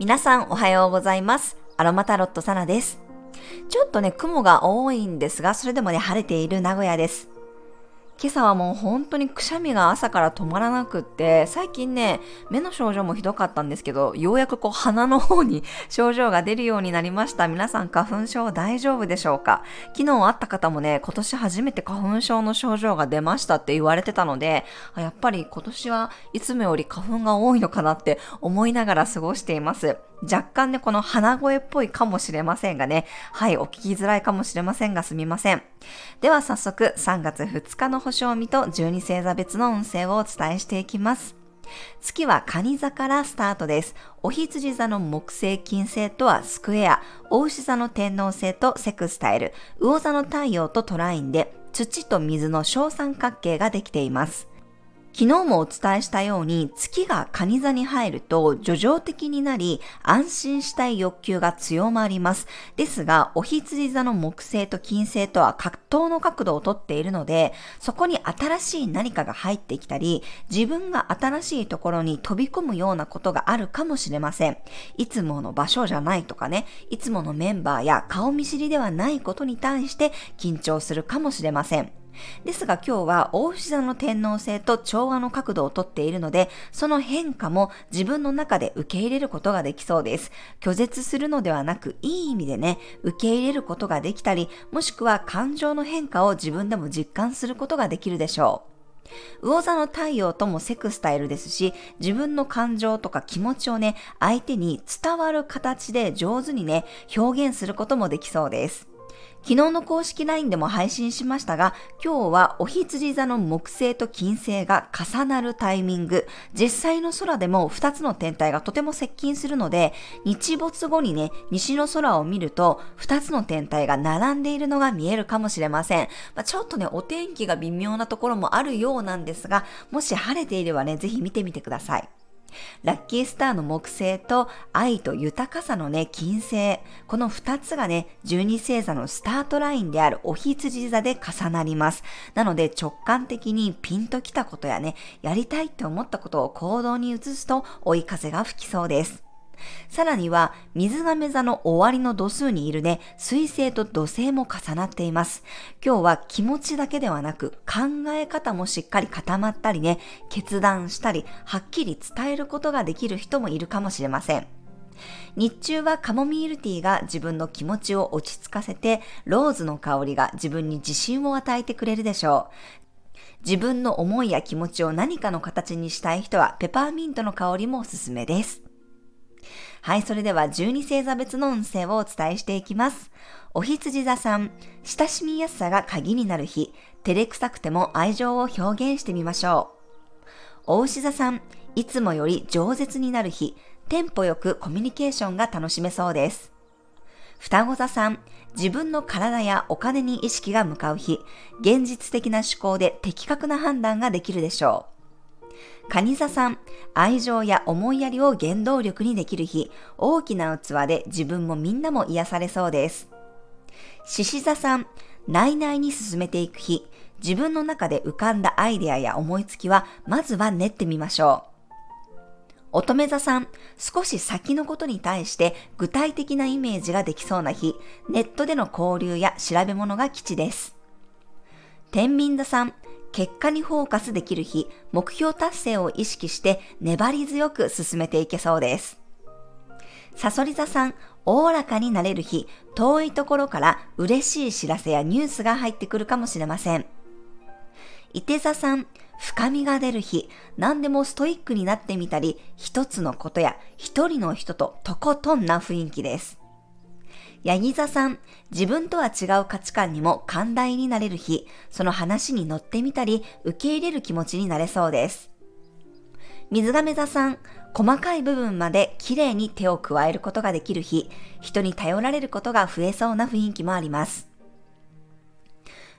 皆さんおはようございます。アロマタロットサナです。ちょっとね、雲が多いんですが、それでもね、晴れている名古屋です。今朝はもう本当にくしゃみが朝から止まらなくって、最近ね、目の症状もひどかったんですけど、ようやくこう鼻の方に 症状が出るようになりました。皆さん花粉症大丈夫でしょうか？昨日会った方もね、今年初めて花粉症の症状が出ましたって言われてたので、やっぱり今年はいつもより花粉が多いのかなって思いながら過ごしています。若干ね、この鼻声っぽいかもしれませんがね、はい、お聞きづらいかもしれませんがすみません。では早速、3月2日の星を見と12星座別の運勢をお伝えしていきます。月は蟹座からスタートです。お羊座の木星金星とはスクエア、お牛座の天皇星とセクスタイル、魚座の太陽とトラインで、土と水の小三角形ができています。昨日もお伝えしたように月が蟹座に入ると叙情的になり安心したい欲求が強まります。ですが、お羊座の木星と金星とは格闘の角度をとっているので、そこに新しい何かが入ってきたり、自分が新しいところに飛び込むようなことがあるかもしれません。いつもの場所じゃないとかね、いつものメンバーや顔見知りではないことに対して緊張するかもしれません。ですが今日は大牛座の天皇星と調和の角度をとっているので、その変化も自分の中で受け入れることができそうです。拒絶するのではなく、いい意味でね、受け入れることができたり、もしくは感情の変化を自分でも実感することができるでしょう。魚座の太陽ともセクスタイルですし、自分の感情とか気持ちをね、相手に伝わる形で上手にね、表現することもできそうです。昨日の公式 LINE でも配信しましたが、今日はお羊座の木星と金星が重なるタイミング、実際の空でも2つの天体がとても接近するので、日没後にね、西の空を見ると、2つの天体が並んでいるのが見えるかもしれません。まあ、ちょっとね、お天気が微妙なところもあるようなんですが、もし晴れていればね、ぜひ見てみてください。ラッキースターの木星と愛と豊かさのね、金星。この二つがね、十二星座のスタートラインであるお羊座で重なります。なので直感的にピンときたことやね、やりたいって思ったことを行動に移すと追い風が吹きそうです。さらには、水亀座の終わりの度数にいるね、水星と土星も重なっています。今日は気持ちだけではなく、考え方もしっかり固まったりね、決断したり、はっきり伝えることができる人もいるかもしれません。日中はカモミールティーが自分の気持ちを落ち着かせて、ローズの香りが自分に自信を与えてくれるでしょう。自分の思いや気持ちを何かの形にしたい人はペパーミントの香りもおすすめです。はい、それでは12星座別の運勢をお伝えしていきます。お羊座さん、親しみやすさが鍵になる日、照れくさくても愛情を表現してみましょう。お牛座さん、いつもより饒舌になる日、テンポよくコミュニケーションが楽しめそうです。双子座さん、自分の体やお金に意識が向かう日、現実的な思考で的確な判断ができるでしょう。蟹座さん、愛情や思いやりを原動力にできる日、大きな器で自分もみんなも癒されそうです。獅子座さん、内々に進めていく日、自分の中で浮かんだアイデアや思いつきは、まずは練ってみましょう。乙女座さん、少し先のことに対して具体的なイメージができそうな日、ネットでの交流や調べ物が基地です。天秤座さん、結果にフォーカスできる日、目標達成を意識して粘り強く進めていけそうです。サソリ座さん、おおらかになれる日、遠いところから嬉しい知らせやニュースが入ってくるかもしれません。伊手座さん、深みが出る日、何でもストイックになってみたり、一つのことや一人の人ととことんな雰囲気です。ヤギ座さん、自分とは違う価値観にも寛大になれる日、その話に乗ってみたり、受け入れる気持ちになれそうです。水亀座さん、細かい部分まで綺麗に手を加えることができる日、人に頼られることが増えそうな雰囲気もあります。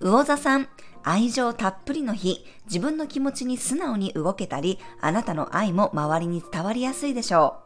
魚座さん、愛情たっぷりの日、自分の気持ちに素直に動けたり、あなたの愛も周りに伝わりやすいでしょう。